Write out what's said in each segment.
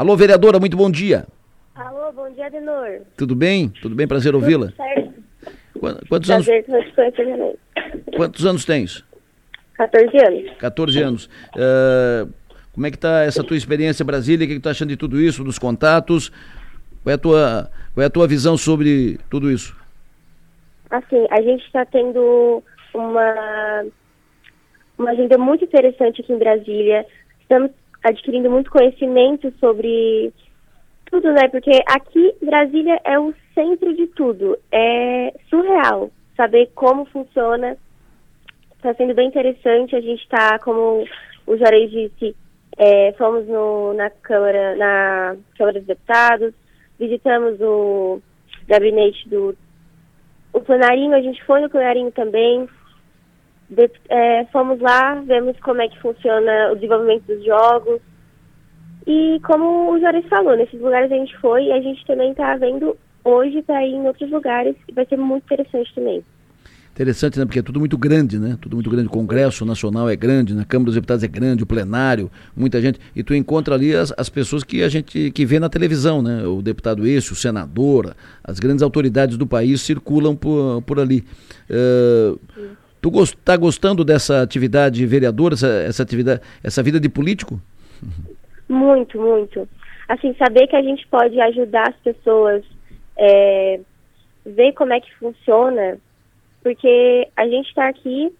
Alô, vereadora, muito bom dia. Alô, bom dia, Denor. Tudo bem? Tudo bem? Prazer ouvi-la. Certo. Quantos anos, quantos anos tens? 14 anos. 14 anos. Eh, como é que tá essa tua experiência em Brasília? O que, que tu tá achando de tudo isso, dos contatos? Qual é a tua, qual é a tua visão sobre tudo isso? Assim, a gente está tendo uma, uma agenda muito interessante aqui em Brasília. Estamos adquirindo muito conhecimento sobre tudo, né? Porque aqui Brasília é o centro de tudo. É surreal saber como funciona. Está sendo bem interessante. A gente está, como o Jarei disse, é, fomos no, na Câmara, na Câmara dos Deputados, visitamos o gabinete do o plenarinho, a gente foi no plenarinho também. De, é, fomos lá, vemos como é que funciona o desenvolvimento dos jogos. E como o Juarez falou, nesses lugares a gente foi e a gente também está vendo hoje para ir em outros lugares e vai ser muito interessante também. Interessante, né? Porque é tudo muito grande, né? Tudo muito grande. O Congresso Nacional é grande, na Câmara dos Deputados é grande, o plenário, muita gente. E tu encontra ali as, as pessoas que a gente que vê na televisão, né? O deputado esse, o senador, as grandes autoridades do país circulam por, por ali. Uh, tu está gostando dessa atividade vereadora, essa, essa atividade, essa vida de político? Muito, muito. Assim, saber que a gente pode ajudar as pessoas, é, ver como é que funciona porque a gente está aqui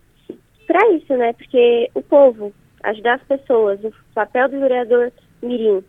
para isso, né? Porque o povo, ajudar as pessoas, o papel do vereador Mirim